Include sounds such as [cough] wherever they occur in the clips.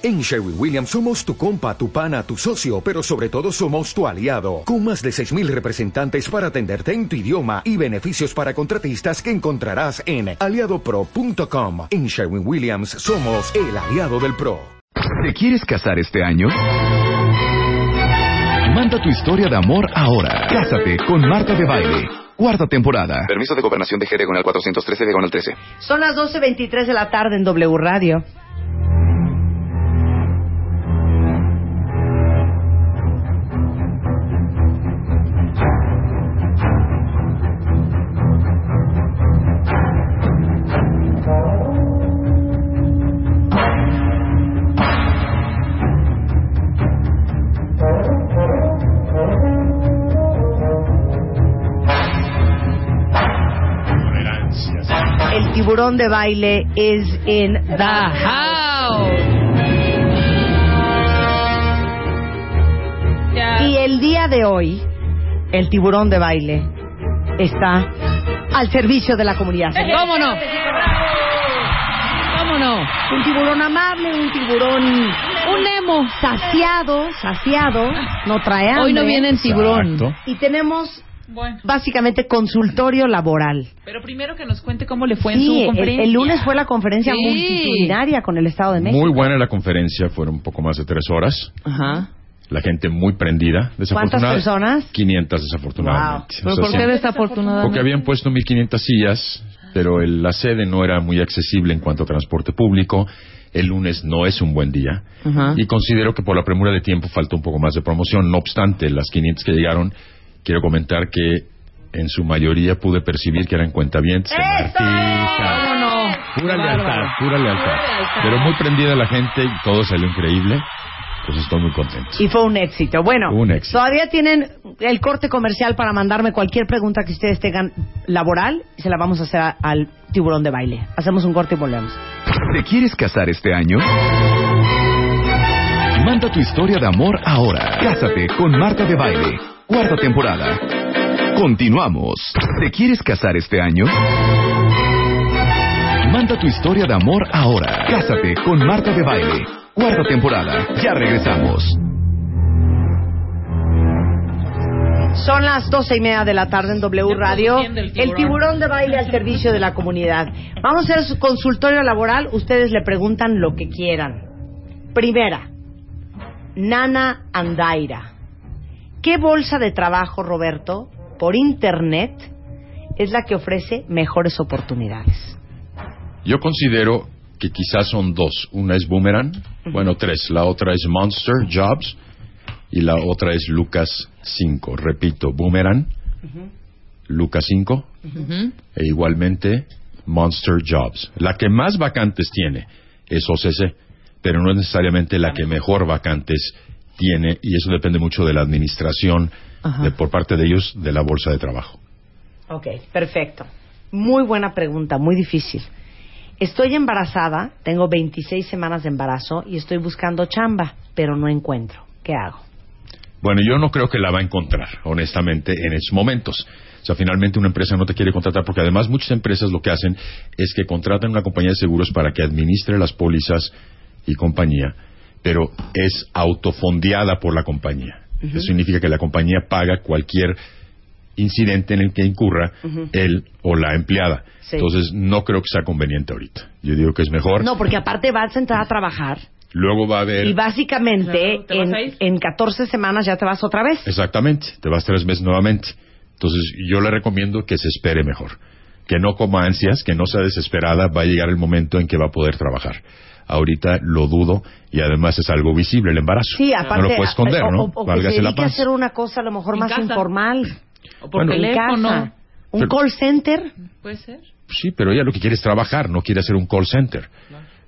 En Sherwin Williams somos tu compa, tu pana, tu socio, pero sobre todo somos tu aliado, con más de 6.000 representantes para atenderte en tu idioma y beneficios para contratistas que encontrarás en aliadopro.com. En Sherwin Williams somos el aliado del PRO. ¿Te quieres casar este año? Manda tu historia de amor ahora. Cásate con Marta de Baile. Cuarta temporada. Permiso de gobernación de con el 413 de el 13. Son las 12.23 de la tarde en W Radio. Tiburón de baile is in the house. Y el día de hoy, el tiburón de baile está al servicio de la comunidad. [laughs] ¿Cómo no? ¿Cómo no? Un tiburón amable, un tiburón Un emo. saciado, saciado, no trae hambre. Hoy no viene en tiburón. Exacto. Y tenemos Bueno, básicamente consultorio laboral. pero primero que nos cuente cómo le fue en Sí, su el, conferencia. el lunes fue la conferencia Sí. multitudinaria con el Estado de México. Muy buena la conferencia, fueron un poco más de tres horas. Ajá. La gente muy prendida. Desafortunada- personas? 500 desafortunadamente. Wow. O ¿Pero sea, por sí, qué desafortunadamente? Porque habían puesto 1.500 sillas, pero el- la sede no era muy accesible en cuanto a transporte público. El lunes no es un buen día. Ajá. Y considero que por la premura de tiempo faltó un poco más de promoción. No obstante, las 500 que llegaron, quiero comentar que en su mayoría pude percibir que eran cuentavientes, ¡Eso! artistas. ¿Cómo no? Pura Qué lealtad, bárbaro. pura lealtad. Pero muy prendida la gente y todo salió increíble. Pues estoy muy contento. Y fue un éxito. Bueno, Un éxito. todavía tienen el corte comercial para mandarme cualquier pregunta que ustedes tengan laboral y se la vamos a hacer a- al tiburón de baile. Hacemos un corte y volvemos. ¿Te quieres casar este año? Manda tu historia de amor ahora. Cásate con Marta de Baile. Cuarta temporada. Continuamos. ¿Te quieres casar este año? Manda tu historia de amor ahora. Cásate con Marta de Baile. Cuarta temporada. Ya regresamos. Son las doce y media de la tarde en W Radio. el tiburón de baile al servicio de la comunidad. Vamos a hacer su consultorio laboral. Ustedes le preguntan lo que quieran. Primera, Nana Andaira. ¿Qué bolsa de trabajo, Roberto, por internet es la que ofrece mejores oportunidades? Yo considero que quizás son dos. Una es Boomerang, bueno, tres. La otra es Monster Jobs y la otra es Lucas 5. Repito, Boomerang, Lucas 5 Ujú. e igualmente Monster Jobs. La que más vacantes tiene es OCC, pero no es necesariamente la que mejor vacantes tiene y eso depende mucho de la administración de- por parte de ellos de la bolsa de trabajo. Ok, perfecto. Muy buena pregunta, muy difícil. Estoy embarazada, tengo 26 semanas de embarazo y estoy buscando chamba, pero no encuentro. ¿Qué hago? Bueno, yo no creo que la va a encontrar, honestamente, en esos momentos. O sea, finalmente una empresa no te quiere contratar porque además muchas empresas lo que hacen es que contratan una compañía de seguros para que administre las pólizas y compañía, pero es autofondeada por la compañía. Eso significa que la compañía paga cualquier incidente en el que incurra él o la empleada. Sí. Entonces, no creo que sea conveniente ahorita. Yo digo que es mejor. No, porque aparte vas a entrar a trabajar Luego va a haber... y básicamente Claro, ¿te vas en, en 14 semanas ya te vas otra vez. Exactamente, te vas tres meses nuevamente. Entonces yo le recomiendo que se espere mejor, que no coma ansias, que no sea desesperada, va a llegar el momento en que va a poder trabajar. Ahorita lo dudo y además es algo visible el embarazo. Sí, aparte. no lo puedes esconder, o- ¿no? O, o que Válgase se la dedique a paz. hacer una cosa a lo mejor En más casa. informal. O por Bueno, en teléfono. casa. Un Pero- call center. Puede ser. Sí, pero ella lo que quiere es trabajar, no quiere hacer un call center.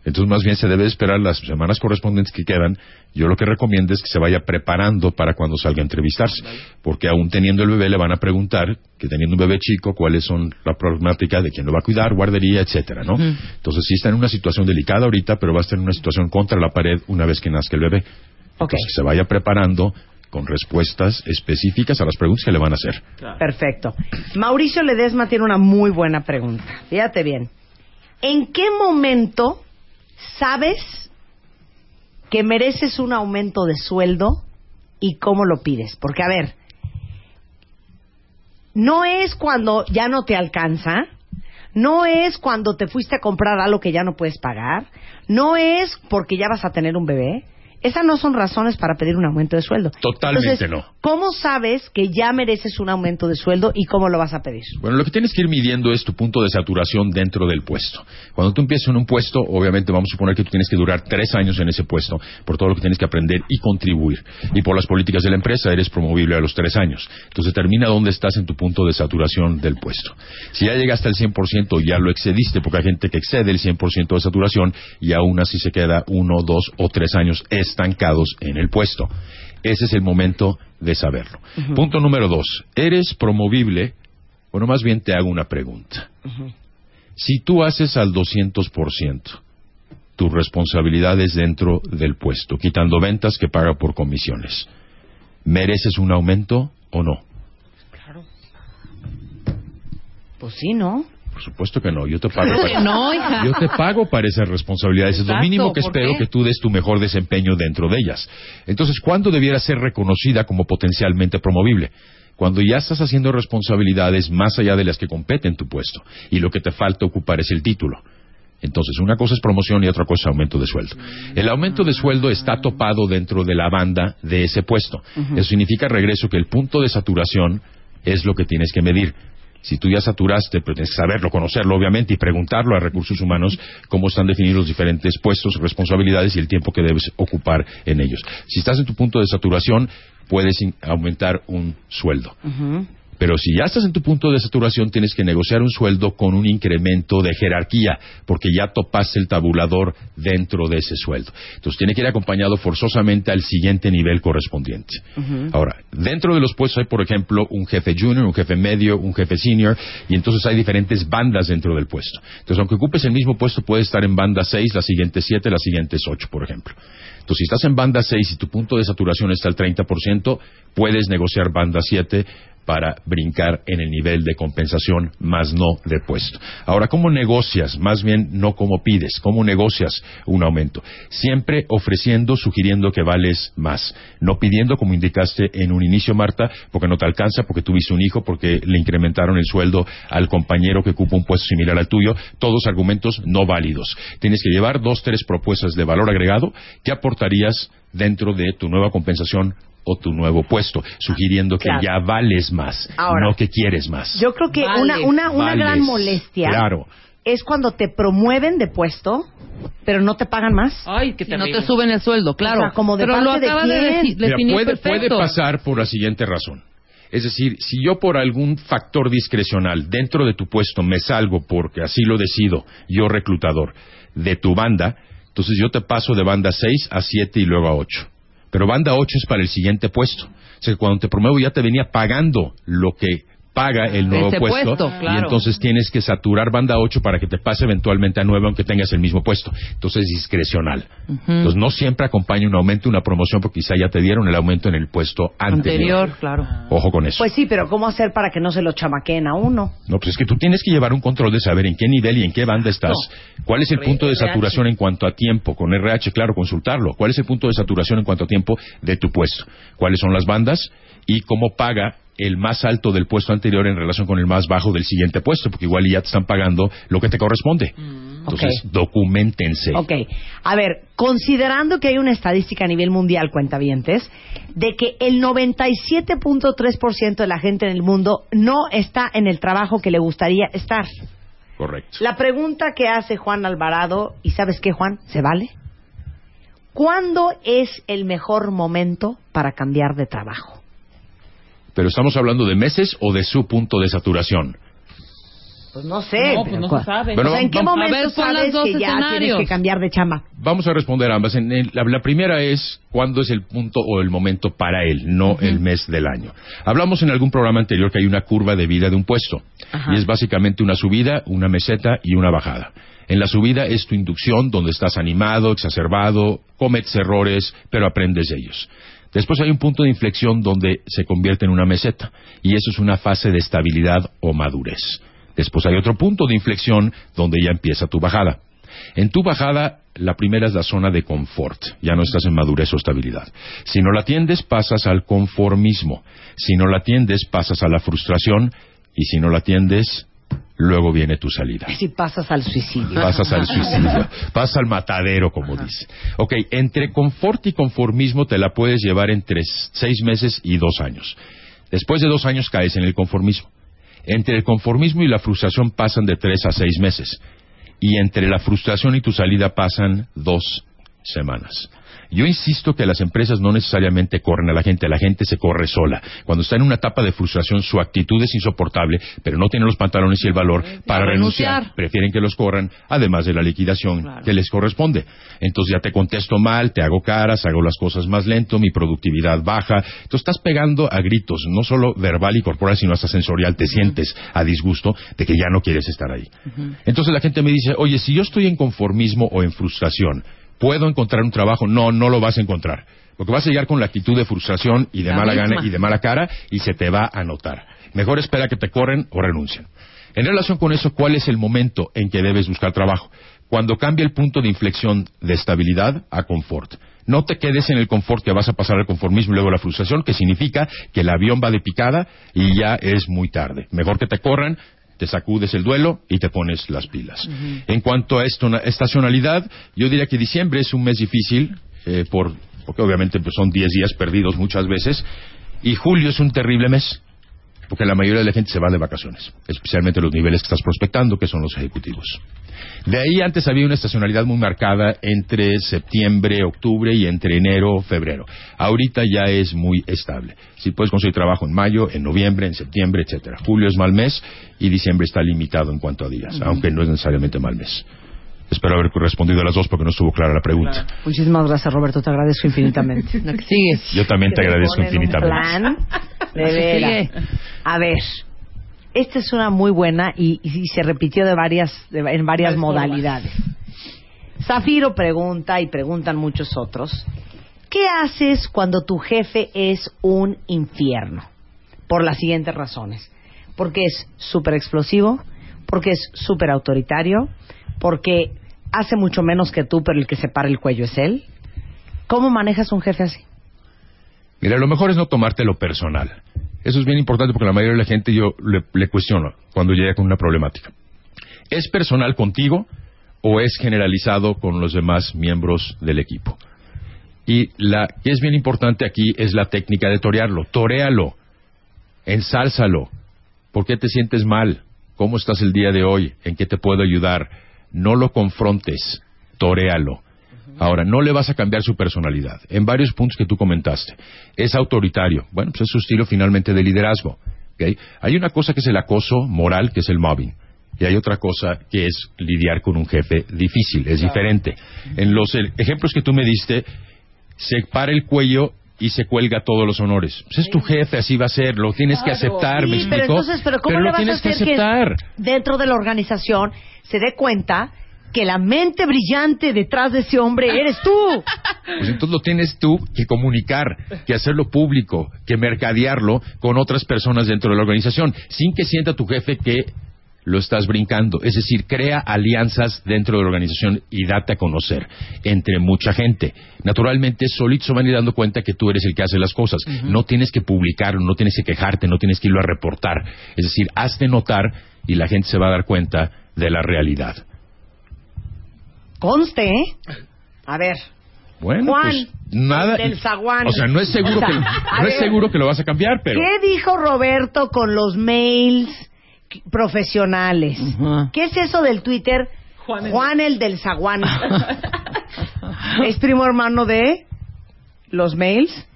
Entonces, más bien se debe esperar las semanas correspondientes que quedan. Yo lo que recomiendo es que se vaya preparando para cuando salga a entrevistarse. Porque aún teniendo el bebé le van a preguntar, que teniendo un bebé chico, cuáles son la problemática de quién lo va a cuidar, guardería, etcétera, ¿no? Entonces, sí está en una situación delicada ahorita, pero va a estar en una situación contra la pared una vez que nazca el bebé. Ok. Entonces, que se vaya preparando con respuestas específicas a las preguntas que le van a hacer. Perfecto. Mauricio Ledesma tiene una muy buena pregunta. Fíjate bien. ¿En qué momento sabes que mereces un aumento de sueldo y cómo lo pides. Porque, a ver, no es cuando ya no te alcanza, no es cuando te fuiste a comprar algo que ya no puedes pagar, no es porque ya vas a tener un bebé. Esas no son razones para pedir un aumento de sueldo. Totalmente Entonces, no. ¿Cómo sabes que ya mereces un aumento de sueldo y cómo lo vas a pedir? Bueno, lo que tienes que ir midiendo es tu punto de saturación dentro del puesto. Cuando tú empiezas en un puesto, obviamente vamos a suponer que tú tienes que durar tres años en ese puesto por todo lo que tienes que aprender y contribuir. Y por las políticas de la empresa eres promovible a los tres años. Entonces determina dónde estás en tu punto de saturación del puesto. Si ya llegaste al 100%, ya lo excediste, porque hay gente que excede el 100% de saturación y aún así se queda uno, dos o tres años estancados en el puesto. Ese es el momento de saberlo. Punto número dos. ¿Eres promovible? Bueno, más bien te hago una pregunta. Si tú haces al 200% tus responsabilidades dentro del puesto, quitando ventas que paga por comisiones, ¿mereces un aumento o no? Pues sí, ¿no? Por supuesto que no. Yo te pago [laughs] para, no, hija. yo te pago para esas responsabilidades. es lo mínimo que ¿por espero qué? que tú des tu mejor desempeño dentro de ellas. Entonces, ¿cuándo debiera ser reconocida como potencialmente promovible? Cuando ya estás haciendo responsabilidades más allá de las que competen tu puesto y lo que te falta ocupar es el título. Entonces, una cosa es promoción y otra cosa es aumento de sueldo. El aumento de sueldo está topado dentro de la banda de ese puesto. Eso significa, regreso, que el punto de saturación es lo que tienes que medir. Si tú ya saturaste, pero tienes que saberlo, conocerlo, obviamente, y preguntarlo a recursos humanos cómo están definidos los diferentes puestos, responsabilidades y el tiempo que debes ocupar en ellos. Si estás en tu punto de saturación, puedes aumentar un sueldo. Pero si ya estás en tu punto de saturación, tienes que negociar un sueldo con un incremento de jerarquía, porque ya topaste el tabulador dentro de ese sueldo. Entonces tiene que ir acompañado forzosamente al siguiente nivel correspondiente. Ahora, dentro de los puestos hay, por ejemplo, un jefe junior, un jefe medio, un jefe senior, y entonces hay diferentes bandas dentro del puesto. Entonces, aunque ocupes el mismo puesto, puedes estar en banda 6, las siguientes 7, las siguientes 8, por ejemplo. Entonces, si estás en banda 6 y tu punto de saturación está al 30%, puedes negociar banda 7 para brincar en el nivel de compensación, más no de puesto. Ahora, ¿cómo negocias? Más bien, no cómo pides. ¿Cómo negocias un aumento? Siempre ofreciendo, sugiriendo que vales más. No pidiendo, como indicaste en un inicio, Marta, porque no te alcanza, porque tuviste un hijo, porque le incrementaron el sueldo al compañero que ocupa un puesto similar al tuyo. Todos argumentos no válidos. Tienes que llevar dos, tres propuestas de valor agregado que aportarías dentro de tu nueva compensación o tu nuevo puesto, sugiriendo que Claro. ya vales más, Ahora, no que quieres más. Yo creo que Vales, una, una, una vales. gran molestia Claro. es cuando te promueven de puesto, pero no te pagan más. Ay, que no te suben el sueldo, claro. O sea, como de Pero lo parte de de, quién. deci- Mira, puede, puede pasar por la siguiente razón. Es decir, si yo por algún factor discrecional dentro de tu puesto me salgo porque así lo decido, yo reclutador, de tu banda, entonces yo te paso de banda 6 a 7 y luego a 8. Pero banda 8 es para el siguiente puesto. O sea, cuando te promuevo ya te venía pagando lo que paga el nuevo Ese puesto, puesto, y claro. entonces tienes que saturar banda 8 para que te pase eventualmente a 9 aunque tengas el mismo puesto. Entonces es discrecional. Entonces no siempre acompaña un aumento, una promoción porque quizá ya te dieron el aumento en el puesto anterior. Anterior, claro. Ojo con eso. Pues sí, pero ¿cómo hacer para que no se lo chamaqueen a uno? No, pues es que tú tienes que llevar un control de saber en qué nivel y en qué banda estás. ¿Cuál es el punto de saturación en cuanto a tiempo? Con RH, claro, consultarlo. ¿Cuál es el punto de saturación en cuanto a tiempo de tu puesto? ¿Cuáles son las bandas? Y cómo paga el más alto del puesto anterior en relación con el más bajo del siguiente puesto, porque igual ya te están pagando lo que te corresponde. Entonces, Ok. documentense. Ok, a ver, considerando que hay una estadística a nivel mundial, cuentavientes, de que el 97.3% de la gente en el mundo no está en el trabajo que le gustaría estar. Correcto. La pregunta que hace Juan Alvarado, y sabes qué, Juan, ¿se vale? ¿Cuándo es el mejor momento para cambiar de trabajo? Pero estamos hablando de meses o de su punto de saturación. Pues no sé. No, pues pero no ¿cuál- se sabe. Bueno, o sea, ¿en qué vamos- momento A ver, sabes dos que ya tienes escenarios. que cambiar de chamba? Vamos a responder ambas. En el- la, la primera es cuándo es el punto o el momento para él, no el mes del año. Hablamos en algún programa anterior que hay una curva de vida de un puesto. Ajá. Y es básicamente una subida, una meseta y una bajada. En la subida es tu inducción, donde estás animado, exacerbado, cometes errores, pero aprendes de ellos. Después hay un punto de inflexión donde se convierte en una meseta. Y eso es una fase de estabilidad o madurez. Después hay otro punto de inflexión donde ya empieza tu bajada. En tu bajada, la primera es la zona de confort. Ya no estás en madurez o estabilidad. Si no la atiendes, pasas al conformismo. Si no la atiendes, pasas a la frustración. Y si no la atiendes, luego viene tu salida. Si pasas al suicidio. Pasas al suicidio, [laughs] pasas al matadero, como dice. Ok, entre confort y conformismo te la puedes llevar entre seis meses y dos años. Después de dos años caes en el conformismo. Entre el conformismo y la frustración pasan de tres a seis meses. Y entre la frustración y tu salida pasan dos semanas. Yo insisto que las empresas no necesariamente corren a la gente, la gente se corre sola. Cuando está en una etapa de frustración, su actitud es insoportable, pero no tiene los pantalones y el valor para renunciar. renunciar. Prefieren que los corran, además de la liquidación que les corresponde. Entonces ya te contesto mal, te hago caras, hago las cosas más lento, mi productividad baja. Entonces estás pegando a gritos, no solo verbal y corporal, sino hasta sensorial. Te sientes a disgusto de que ya no quieres estar ahí. Entonces la gente me dice, oye, si yo estoy en conformismo o en frustración, ¿puedo encontrar un trabajo? No, no lo vas a encontrar. Porque vas a llegar con la actitud de frustración y de La mala misma. gana y de mala cara y se te va a notar. Mejor espera que te corren o renuncien. En relación con eso, ¿cuál es el momento en que debes buscar trabajo? Cuando cambia el punto de inflexión de estabilidad a confort. No te quedes en el confort que vas a pasar al conformismo y luego a la frustración, que significa que el avión va de picada y ya es muy tarde. Mejor que te corran, te sacudes el duelo y te pones las pilas. En cuanto a esto, estacionalidad, yo diría que diciembre es un mes difícil, eh, por, porque obviamente pues, son 10 días perdidos muchas veces, y julio es un terrible mes, porque la mayoría de la gente se va de vacaciones, especialmente los niveles que estás prospectando, que son los ejecutivos. De ahí antes había una estacionalidad muy marcada entre septiembre, octubre y entre enero, febrero. Ahorita ya es muy estable. Si puedes conseguir trabajo en mayo, en noviembre, en septiembre, etcétera. Julio es mal mes y diciembre está limitado en cuanto a días, aunque no es necesariamente mal mes. Espero haber respondido a las dos porque no estuvo clara la pregunta. Muchísimas gracias, Roberto. Te agradezco infinitamente. [laughs] Lo que sigue. Yo también te agradezco ponen un infinitamente. plan [laughs] de. A ver, esta es una muy buena y, y se repitió de varias, de- en varias formas. modalidades. Zafiro pregunta y preguntan muchos otros. ¿Qué haces cuando tu jefe es un infierno? Por las siguientes razones. Porque es súper explosivo, porque es súper autoritario, porque hace mucho menos que tú, pero el que se para el cuello es él. ¿Cómo manejas un jefe así? Mira, lo mejor es no tomártelo personal. Eso es bien importante porque la mayoría de la gente yo le, cuestiono cuando llega con una problemática. ¿Es personal contigo o es generalizado con los demás miembros del equipo? Y la que es bien importante aquí es la técnica de torearlo. Toréalo, ensálzalo. ¿Por qué te sientes mal? ¿Cómo estás el día de hoy? ¿En qué te puedo ayudar? No lo confrontes, toréalo. Ahora, no le vas a cambiar su personalidad. En varios puntos que tú comentaste. Es autoritario. Bueno, pues es su estilo finalmente de liderazgo. ¿ok? Hay una cosa que es el acoso moral, que es el mobbing. Y hay otra cosa que es lidiar con un jefe difícil. Es diferente. En los ejemplos que tú me diste, se para el cuello y se cuelga todos los honores. Pues es tu jefe, así va a ser. Lo tienes que aceptar, ¿me Sí, pero explico? entonces, pero ¿cómo Pero le lo vas a tienes que hacer que aceptar. dentro de la organización se dé cuenta que la mente brillante detrás de ese hombre eres tú? [laughs] Pues entonces lo tienes tú que comunicar, que hacerlo público, que mercadearlo con otras personas dentro de la organización, sin que sienta tu jefe que lo estás brincando. Es decir, crea alianzas dentro de la organización y date a conocer entre mucha gente. Naturalmente, solitos se van a ir dando cuenta que tú eres el que hace las cosas. No tienes que publicarlo, no tienes que quejarte, no tienes que irlo a reportar. Es decir, hazte notar y la gente se va a dar cuenta de la realidad. Conste, ¿eh? A ver, Bueno, Juan, pues nada. del zaguán. O sea, no es seguro que, [laughs] A no es ver. seguro que lo vas a cambiar, pero. ¿qué dijo Roberto con los mails profesionales? ¿Qué es eso del Twitter? Juan el- el del zaguán. [laughs] ¿Es primo hermano de los mails?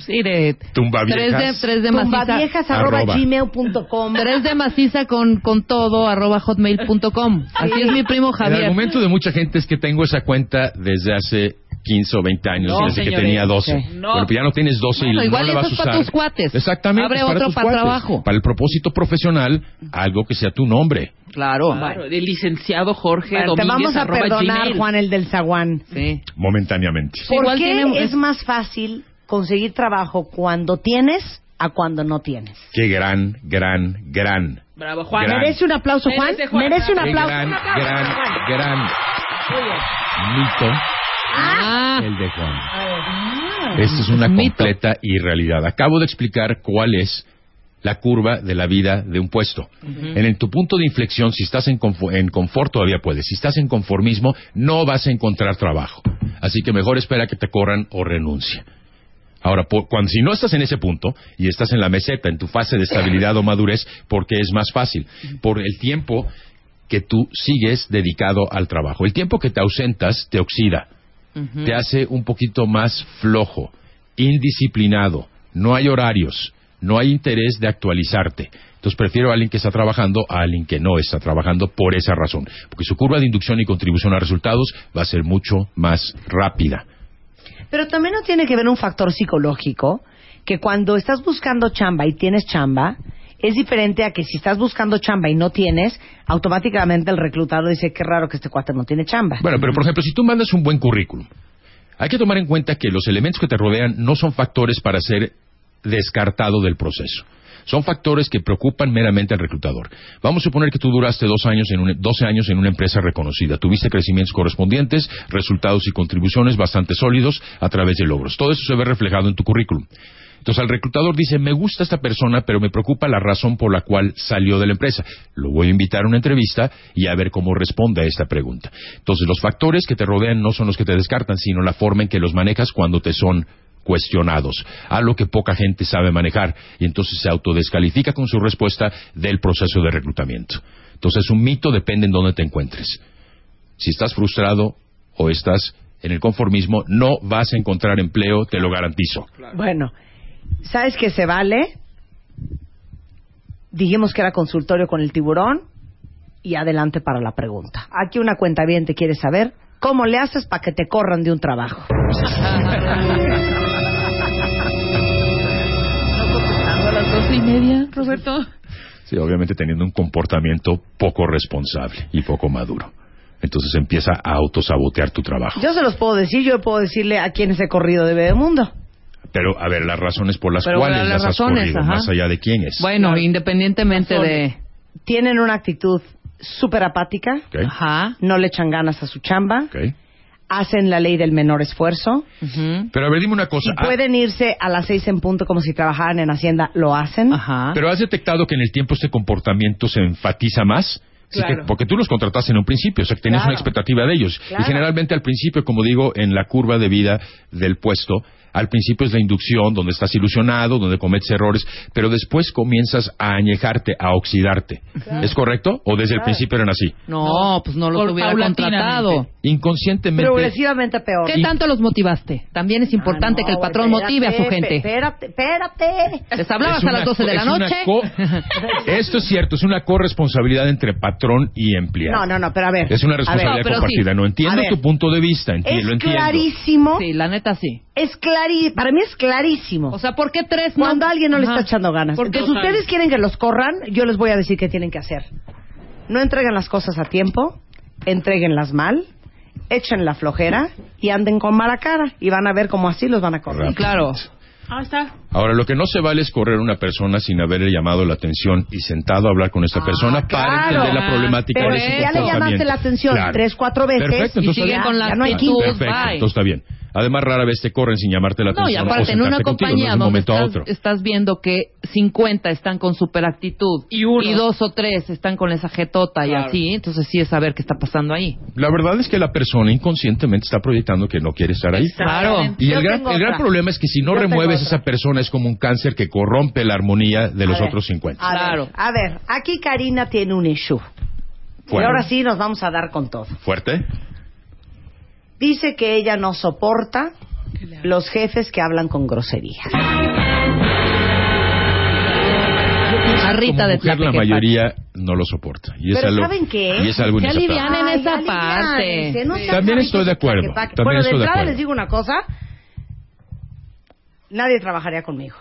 Sí, de de, viejas. tres de. Tumbaviejas arroba Arroba. gmail.com. Tres de maciza con, con todo arroba hotmail.com. [laughs] Así es mi primo El Javier. argumento de mucha gente es que tengo esa cuenta desde hace 15 o 20 años, No, desde que tenía 12. Sí. No. Bueno, pues ya no tienes 12 Bueno, y igual no la vas a es usar. para tus cuates. Exactamente. Abre para otro para cuates. trabajo. Para el propósito profesional, algo que sea tu nombre. Claro. Claro, del licenciado Jorge Bueno, te Domínguez vamos a perdonar, gmail. Juan el del zaguán. Sí. Momentáneamente. ¿Por Igual qué tiene- es más fácil conseguir trabajo cuando tienes a cuando no tienes? Qué gran, gran, gran. Bravo, Juan. Gran. ¿Merece un aplauso, Juan? Merece, Juan. ¿Merece un Qué aplauso? gran, aplauso, gran, Juan. gran. Mito, Ah, el de Juan. Ah. Esto es una Mito. completa irrealidad. Acabo de explicar cuál es la curva de la vida de un puesto. En el- tu punto de inflexión, si estás en, confo- en confort, todavía puedes. Si estás en conformismo, no vas a encontrar trabajo. Así que mejor espera que te corran o renuncia. Ahora, por- cuando, si no estás en ese punto y estás en la meseta, en tu fase de estabilidad o madurez, porque es más fácil, por el tiempo que tú sigues dedicado al trabajo. El tiempo que te ausentas te oxida, te hace un poquito más flojo, indisciplinado, no hay horarios, no hay interés de actualizarte. Entonces prefiero a alguien que está trabajando a alguien que no está trabajando por esa razón, porque su curva de inducción y contribución a resultados va a ser mucho más rápida. Pero también no tiene que ver un factor psicológico, que cuando estás buscando chamba y tienes chamba, es diferente a que si estás buscando chamba y no tienes, automáticamente el reclutador dice, qué raro que este cuate no tiene chamba. Bueno, pero por ejemplo, si tú mandas un buen currículum, hay que tomar en cuenta que los elementos que te rodean no son factores para ser descartado del proceso. Son factores que preocupan meramente al reclutador. Vamos a suponer que tú duraste dos años en un- 12 años en una empresa reconocida. Tuviste crecimientos correspondientes, resultados y contribuciones bastante sólidos a través de logros. Todo eso se ve reflejado en tu currículum. Entonces el reclutador dice, me gusta esta persona, pero me preocupa la razón por la cual salió de la empresa. Lo voy a invitar a una entrevista y a ver cómo responde a esta pregunta. Entonces los factores que te rodean no son los que te descartan, sino la forma en que los manejas cuando te son cuestionados, algo que poca gente sabe manejar, y entonces se autodescalifica con su respuesta del proceso de reclutamiento. Entonces un mito depende en dónde te encuentres. Si estás frustrado o estás en el conformismo, no vas a encontrar empleo, te lo garantizo. Bueno, ¿sabes que se vale? Dijimos que era consultorio con el tiburón y adelante para la pregunta. Aquí una cuenta bien te quiere saber cómo le haces para que te corran de un trabajo. [laughs] doce y media, Roberto. Sí, obviamente teniendo un comportamiento poco responsable y poco maduro. Entonces empieza a autosabotear tu trabajo. Yo se los puedo decir, yo puedo decirle a quienes he corrido de Bebemundo. Pero, a ver, las razones por las Pero, cuales las las has razones, corrido, ajá. más allá de quién es. Bueno, independientemente de... Tienen una actitud súper apática, Ok, Ajá. no le echan ganas a su chamba, ok. Hacen la ley del menor esfuerzo, Pero a ver, dime una cosa. si ah, pueden irse a las seis en punto como si trabajaran en Hacienda, lo hacen. Ajá. pero has detectado que en el tiempo este comportamiento se enfatiza más. Que- porque tú los contrataste en un principio, o sea, que tenías Claro. una expectativa de ellos. Claro. Y generalmente al principio, como digo, en la curva de vida del puesto, al principio es la inducción, donde estás ilusionado, donde cometes errores, pero después comienzas a añejarte, a oxidarte. ¿Es correcto? ¿O desde el principio eran así? No, pues no los Por- hubiera contratado. Inconscientemente. Progresivamente peor. ¿Qué tanto los motivaste? También es importante Ah, no, que el patrón motive a su gente. Espérate, espérate. Les hablabas a las 12 de la noche. co- [laughs] Esto es cierto, es una corresponsabilidad entre patrón y empleado. No, no, no, pero a ver. Es una ver, responsabilidad sí. compartida. No entiendo tu punto de vista, enti- Es lo entiendo. clarísimo. Sí, la neta sí. Es clarísimo. Para mí es clarísimo. O sea, ¿por qué tres no? Cuando a alguien no le está echando ganas. ¿Por qué? Entonces, ustedes quieren que los corran, yo les voy a decir qué tienen que hacer. No entreguen las cosas a tiempo, entreguenlas mal, echen la flojera y anden con mala cara. Y van a ver cómo así los van a correr. Rápido. Claro. Ahí está. Ahora, lo que no se vale es correr a una persona sin haberle llamado la atención y sentado a hablar con esta Ah, persona para claro. entender la problemática Pero de su ya le llamaste la atención Claro. tres, cuatro veces Perfecto, y está con la ya no hay actitud, quinto. Perfecto, bye. entonces está bien. Además, rara vez te corren sin llamarte la No, atención. y o aparte, en una no compañía un donde estás, otro. estás viendo que 50 están con super actitud Y uno. dos o tres están con esa jetota y Claro. así, entonces sí es saber qué está pasando ahí. La verdad es que la persona inconscientemente está proyectando que no quiere estar ahí. Claro. Y el gran, el gran problema es que si no Yo remueves a esa persona es como un cáncer que corrompe la armonía de los A ver, otros 50. A Claro. Ver, a ver, aquí Karina tiene un issue. Y Bueno. ahora sí nos vamos a dar con todo. ¿Fuerte? Dice que ella no soporta los jefes que hablan con groserías. A Rita Como de mujer, la mayoría no lo soporta. Y es Pero algo, ¿saben qué? Y es algo Que inaceptable. Ay, esa parte. no Sí. También estoy de acuerdo, también bueno, estoy de de entrada acuerdo. les digo una cosa. Nadie trabajaría conmigo.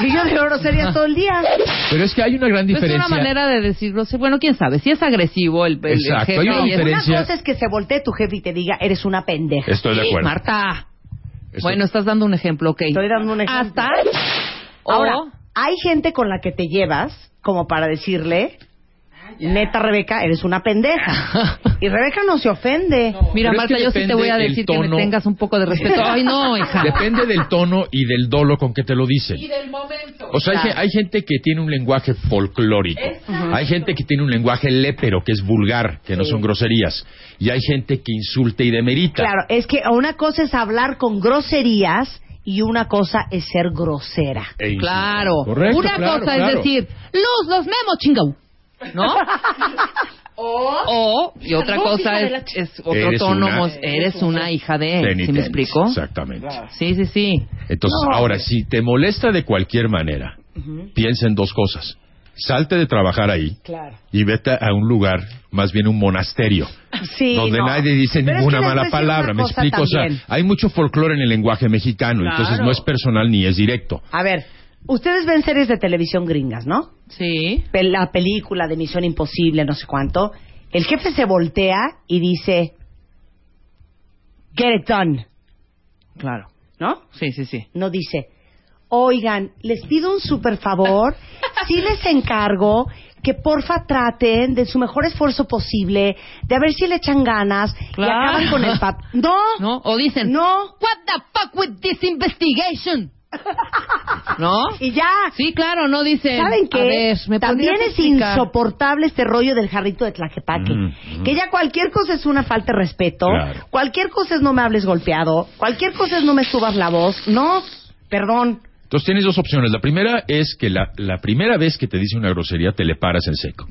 Si yo digo groserías todo el día. Pero es que hay una gran Pues es diferencia. una manera de decirlo. Bueno, quién sabe. Si es agresivo el, el- el Exacto, jefe hay una y es- Una diferencia. cosa es que se voltee tu jefe y te diga, eres una pendeja. Estoy de acuerdo. Marta. Estoy- Bueno, estás dando un ejemplo, ok. Estoy dando un ejemplo. Hasta. Ahora, o- hay gente con la que te llevas como para decirle, neta, Rebeca, eres una pendeja. [laughs] Y Rebeca no se ofende. Mira, Marta, yo sí te voy a decir que me tengas un poco de respeto. Ay, no, hija. Depende del tono y del dolo con que te lo dicen. del momento. O sea, hay, hay gente que tiene un lenguaje folclórico. Hay gente que tiene un lenguaje lépero, que es vulgar, que no son groserías. Y hay gente que insulta y demerita. Claro, es que una cosa es hablar con groserías y una cosa es ser grosera. Claro. Correcto, Una claro, cosa claro. es decir, luz, los memos, chingau. ¿No? [laughs] o, y otra cosa es, es otro Eres tono, una- eres una hija de, ¿sí Penitente, me explico? Exactamente. Sí, sí, sí. Entonces, ahora, si te molesta de cualquier manera, piensa en dos cosas. Salte de trabajar ahí Claro. y vete a un lugar, más bien un monasterio, Sí, donde no. nadie dice Pero es ninguna que mala palabra. ¿Me explico? O sea, hay mucho folclore en el lenguaje mexicano, entonces no es personal ni es directo. A ver, ustedes ven series de televisión gringas, ¿no? Sí. La película de Misión Imposible, no sé cuánto. El jefe se voltea y dice, get it done, Claro. ¿no? Sí, sí, sí. No dice, oigan, les pido un super favor, sí les encargo que porfa traten de su mejor esfuerzo posible, de a ver si le echan ganas Claro. y acaban con el pap. [laughs] No, ¿No? O dicen, no, What the fuck with this investigation? [laughs] ¿No? y ya. Sí, claro, no dicen. ¿Saben A qué? ver, ¿me También es explicar? insoportable este rollo del jarrito de Tlaquepaque. Mm, mm. Que ya cualquier cosa es una falta de respeto. Claro. Cualquier cosa es no me hables golpeado. Cualquier cosa es no me subas la voz. No, perdón. Entonces tienes dos opciones. La primera es que la, la primera vez que te dice una grosería te le paras en seco.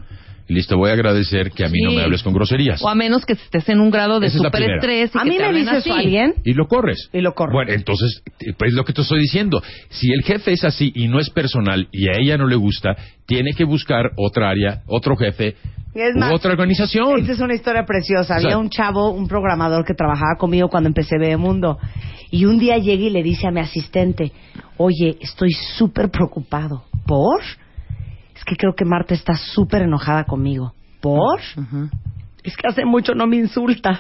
Y listo, voy a agradecer que a mí no Sí. me hables con groserías. O a menos que estés en un grado de superestrés. y A mí te me hablen dice así. eso alguien. Y lo corres. Y lo corro. Bueno, entonces, pues es lo que te estoy diciendo. Si el jefe es así y no es personal y a ella no le gusta, tiene que buscar otra área, otro jefe Es u más, otra organización. Esta es una historia preciosa. O sea- Había un chavo, un programador que trabajaba conmigo cuando empecé Mundo Y un día llega y le dice a mi asistente, oye, estoy súper preocupado. ¿Por? Que creo que Marta está súper enojada conmigo. ¿Por? Es que hace mucho no me insulta.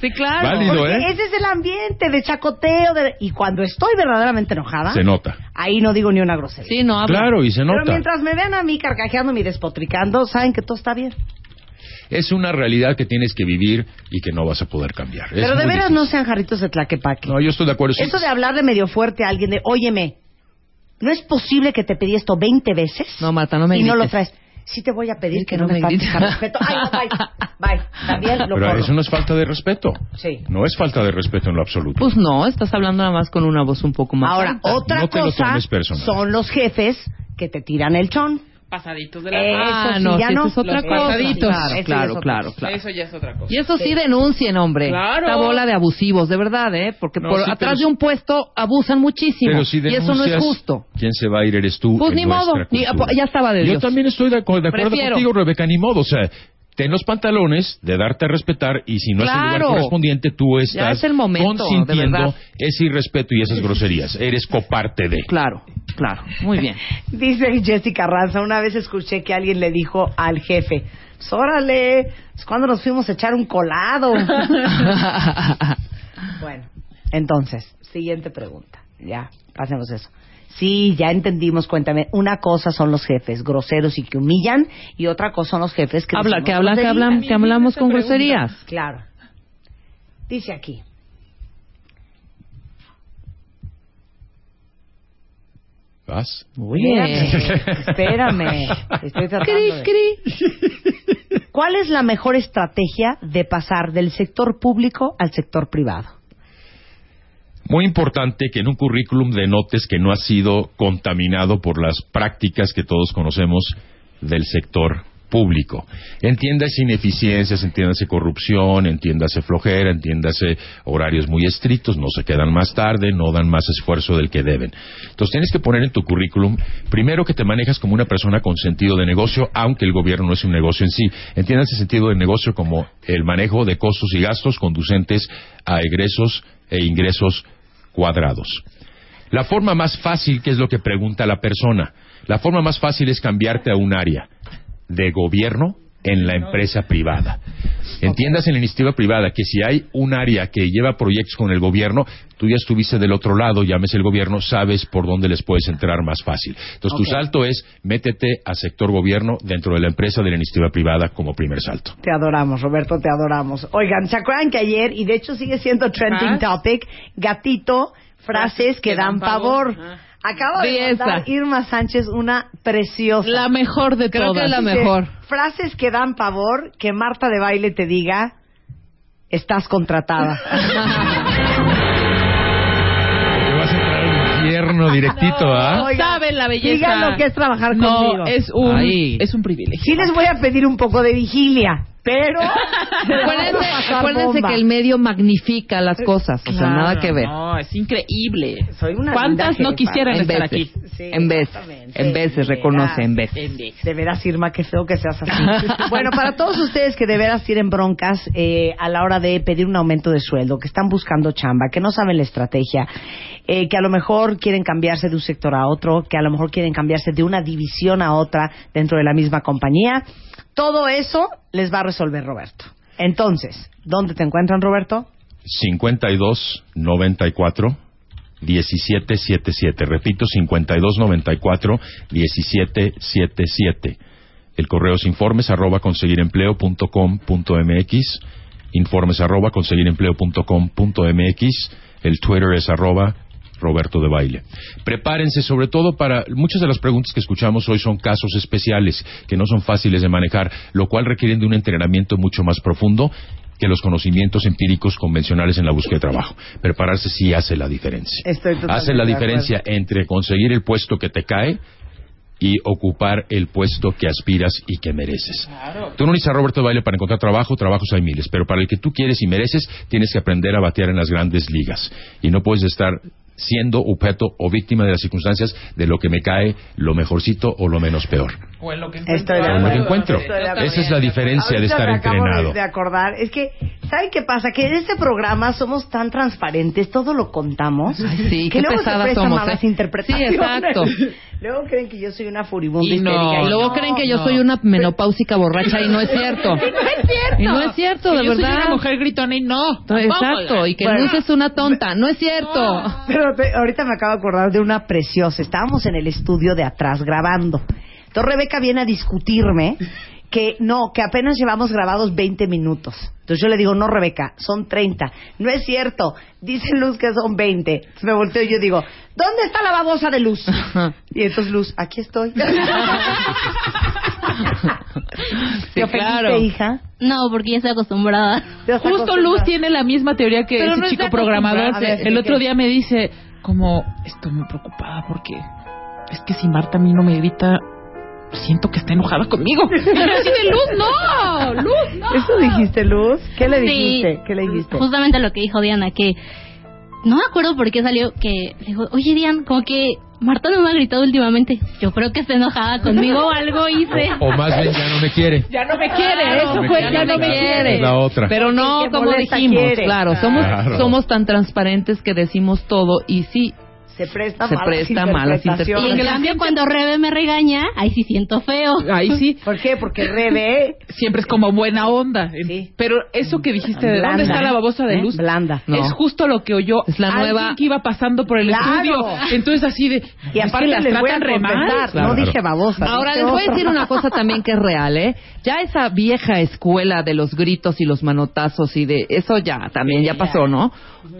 Sí, claro. Válido. Porque ¿eh? ese es el ambiente de chacoteo. de- Y cuando estoy verdaderamente enojada, Se nota. ahí no digo ni una grosería. Sí, no habla. Claro, y se Pero nota. mientras me vean a mí carcajeándome y despotricando, saben que todo está bien. Es una realidad que tienes que vivir y que no vas a poder cambiar. Es Pero de veras difícil. no sean jarritos de tlaquepaque. No, yo estoy de acuerdo. sí. Eso de hablarle medio fuerte a alguien de, óyeme, ¿no es posible que te pedí esto 20 veces? No, Marta, no me Y no lo traes. Sí te voy a pedir Sí, que, no, me, faltes grites. al respeto. Ay, no, bye. Bye. También lo Pero corro. eso no es falta de respeto. Sí. No es falta de respeto en lo absoluto. Pues no, estás hablando nada más con una voz un poco más Ahora, alta. otra No te lo cosa tomes personal. son los jefes que te tiran el chón. Pasaditos de la Eso Ah, sí, no, ya sí, no. eso es otra Los cosa. pasaditos. Claro, Eso ya es claro, otra claro. Eso ya es otra cosa. Y eso sí denuncien, hombre. Claro. Esta bola de abusivos, de verdad, ¿eh? Porque No, por sí, atrás pero- de un puesto abusan muchísimo. Pero si y eso no es denuncias, justo. ¿Quién se va a ir? Eres tú. Pues en ni nuestra modo, ni- cultura. ya estaba de Yo Dios. también estoy de, acu- de acuerdo Prefiero. contigo, Rebeca, ni modo. O sea, ten los pantalones de darte a respetar y si no es el Claro. lugar correspondiente, tú estás es el momento, de consintiendo ese irrespeto y esas groserías. Eres coparte de. Claro, claro. Muy bien. [laughs] Dice Jessica Ranza, una vez escuché que alguien le dijo al jefe, pues órale, es cuando nos fuimos a echar un colado. [laughs] bueno, entonces, siguiente pregunta. Ya, pasemos eso. Sí, ya entendimos, cuéntame. Una cosa son los jefes groseros y que humillan, y otra cosa son los jefes que Habla, que hablan, que hablan, que hablamos con groserías. Claro. Dice aquí. ¿Vas? Oye. Espérame, estoy tratando Cri, de- cri. ¿Cuál es la mejor estrategia de pasar del sector público al sector privado? Muy importante que en un currículum denotes que no has sido contaminado por las prácticas que todos conocemos del sector público. Entiéndase ineficiencias, entiéndase corrupción, entiéndase flojera, entiéndase horarios muy estrictos, no se quedan más tarde, no dan más esfuerzo del que deben. Entonces tienes que poner en tu currículum, primero que te manejas como una persona con sentido de negocio, aunque el gobierno no es un negocio en sí. Entiéndase sentido de negocio como el manejo de costos y gastos conducentes a egresos e ingresos cuadrados. La forma más fácil, que es lo que pregunta la persona, la forma más fácil es cambiarte a un área de gobierno en la empresa privada. Entiendas en la iniciativa privada que si hay un área que lleva proyectos con el gobierno, tú ya estuviste del otro lado, llámese el gobierno, sabes por dónde les puedes entrar más fácil. Entonces, tu salto es métete a sector gobierno dentro de la empresa de la iniciativa privada como primer salto. Te adoramos, Roberto, te adoramos. Oigan, ¿se acuerdan que ayer, y de hecho sigue siendo trending topic, gatito, frases que dan pavor? Acabo de Belleza. mandar Irma Sánchez una preciosa. La mejor de Creo que todas. es la Dice, mejor. Frases que dan pavor, que Marta de Baile te diga, estás contratada. [laughs] Te vas a entrar al infierno directito, ¿ah? Oigan, Saben la belleza. digan lo que es trabajar no, conmigo. es un, Ay. es un privilegio. Sí les voy a pedir un poco de vigilia, pero... [laughs] Acuérdense, que el medio magnifica las cosas, o sea, Claro, nada que ver. No, es increíble. Soy una ¿Cuántas no quisieran En estar veces. aquí? Sí, en veces, exactamente. en veces, reconoce, en veces. Pendeja. De veras, Irma, qué feo que seas así. [laughs] bueno, para todos ustedes que de veras tienen broncas eh, a la hora de pedir un aumento de sueldo, que están buscando chamba, que no saben la estrategia, eh, que a lo mejor quieren cambiarse de un sector a otro, que a lo mejor quieren cambiarse de una división a otra dentro de la misma compañía, todo eso les va a resolver Roberto. Entonces, ¿dónde te encuentran, Roberto? 52 94 17 77. Repito, 52 94 17 77. El correo es informes arroba conseguirempleo.com.mx. Informes arroba conseguirempleo.com.mx. El Twitter es arroba Roberto de Baile. Prepárense sobre todo para muchas de las preguntas que escuchamos hoy son casos especiales que no son fáciles de manejar, lo cual requieren de un entrenamiento mucho más profundo que los conocimientos empíricos convencionales en la búsqueda de trabajo. Prepararse sí hace la diferencia. Estoy hace la diferencia entre conseguir el puesto que te cae y ocupar el puesto que aspiras y que mereces. Tú no necesitas a Roberto de Baile para encontrar trabajo, trabajos hay miles, pero para el que tú quieres y mereces, tienes que aprender a batear en las grandes ligas. Y no puedes estar siendo objeto o víctima de las circunstancias de lo que me cae, lo mejorcito o lo menos peor. O en lo que Estoy de O en lo que acuerdo. encuentro. Estoy de acuerdo. Esa es la diferencia de estar entrenado. De, acordar, es que, ¿saben qué pasa? Que en este programa somos tan transparentes, todo lo contamos. Ay, sí, que qué luego se prestan somos, malas ¿eh? interpretaciones. Sí, exacto. Luego creen que yo soy una furibunda Y no. Y luego creen que yo soy una menopáusica borracha y no es [laughs] cierto. no es cierto. Y no es cierto, Que de yo soy verdad. una mujer gritona y no. tampoco, Exacto, y que Bueno. Luz es una tonta. No es cierto. Pero te- ahorita me acabo de acordar de una preciosa. Estábamos en el estudio de atrás grabando. Entonces Rebeca viene a discutirme que no, que apenas llevamos grabados 20 minutos. Entonces yo le digo, no, Rebeca, son 30. No es cierto. Dice Luz que son 20. Entonces me volteo y yo digo, ¿dónde está la babosa de Luz? Y entonces Luz, aquí estoy. Sí, [laughs] ¿Te ofendiste, claro. hija? No, porque ya estoy acostumbrada. ¿Te estás Justo acostumbrada? Luz tiene la misma teoría que Pero ese no chico programador. ver, el otro día me dice, como, estoy muy preocupada porque es que si Marta a mí no me grita, siento que está enojada conmigo. [laughs] Y así de Luz, no, Luz, no. ¿Eso dijiste, Luz? ¿Qué le Sí. dijiste? ¿Qué le dijiste? Justamente lo que dijo Diana, que no me acuerdo por qué salió que le dijo, oye Diana, como que Marta no me ha gritado últimamente. Yo creo que está enojada conmigo o algo hice. O más bien ya no me quiere. Ya no me quiere, eso fue, ya no me quiere. Es la otra. Pero no, como dijimos, quiere. claro, somos Claro. somos tan transparentes que decimos todo y sí, Se presta Se malas presta malas Y interpretaciones. en cambio cuando Rebe me regaña, ahí sí siento feo. Ahí sí, ¿Por qué? Porque Rebe siempre es como buena onda. Sí. Pero eso que dijiste, ¿de Blanda. dónde está la babosa de ¿Eh? luz? Blanda. No. Es justo lo que oyó Es la alguien nueva- que iba pasando por el Claro. estudio. Entonces así de... Y es aparte que las les voy a Claro. no dije babosa. Ahora les voy a decir una cosa también que es real, ¿eh? Ya esa vieja escuela de los gritos y los manotazos y de eso ya también ya pasó, ¿no?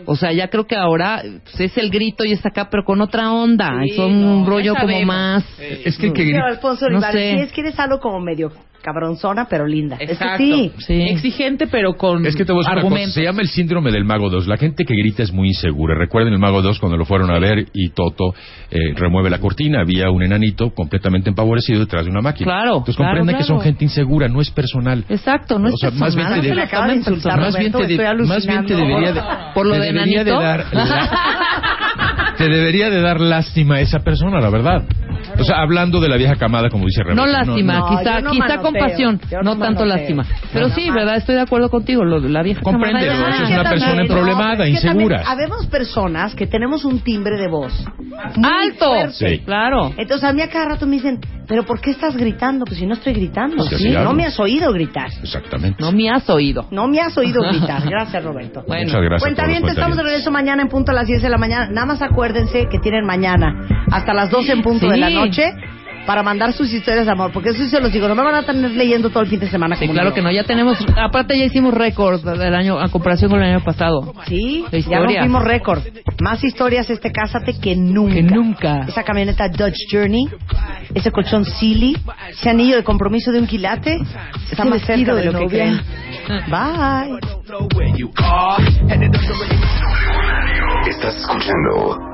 O sea, ya creo que ahora pues, es el grito y está pero con otra onda. Sí, es un no, rollo como sabemos. más. Es que que Pero Alfonso no Olivares, sé. sí, es que eres algo como medio cabronzona, pero linda. Exacto. sí. Sí. Exigente, pero con Es que te voy a decir una cosa, argumentos. se llama el síndrome del Mago 2. La gente que grita es muy insegura. Recuerden el Mago 2 cuando lo fueron a ver y Toto eh, remueve la cortina. Había un enanito completamente empavorecido detrás de una máquina. Claro, Entonces claro, comprende que son gente insegura, no es personal. Exacto, no es O sea, más bien personal, te de personal. más bien te, de- más bien te debería de, Por lo te de debería de enanito. dar la- [laughs] te debería de dar lástima a esa persona, la verdad. O sea, hablando de la vieja camada, como dice Rebeca. No lástima, no, quizá, no quizá compasión, no, no tanto lástima. Pero sí, ¿verdad? Estoy de acuerdo contigo, lo la vieja Compréndelo, camarada. eso es Ah, una persona que insegura. también Habemos personas que tenemos un timbre de voz muy Alto, fuerte. Sí. claro. Entonces a mí a cada rato me dicen, Pero ¿por qué estás gritando? Pues si no estoy gritando. Pues así no me has oído gritar. Exactamente. No me has oído. No me has oído [laughs] gritar. Gracias, Roberto. Bueno. Muchas gracias. Estamos de regreso mañana en punto a las 10 de la mañana. Nada más acuérdense que tienen mañana hasta las 12 en punto Sí. de la noche para mandar sus historias de amor. Porque eso sí se los digo, no me van a tener leyendo todo el fin de semana. Sí, como claro yo. que no. Ya tenemos, aparte ya hicimos récord del año, a comparación con el año pasado. Sí, ya rompimos récord. Más historias este Cásate que nunca. Que nunca. Esa camioneta Dodge Journey, ese colchón Silly, ese anillo de compromiso de un quilate, está Ese más cerca de de lo que creen. Bye. Estás escuchando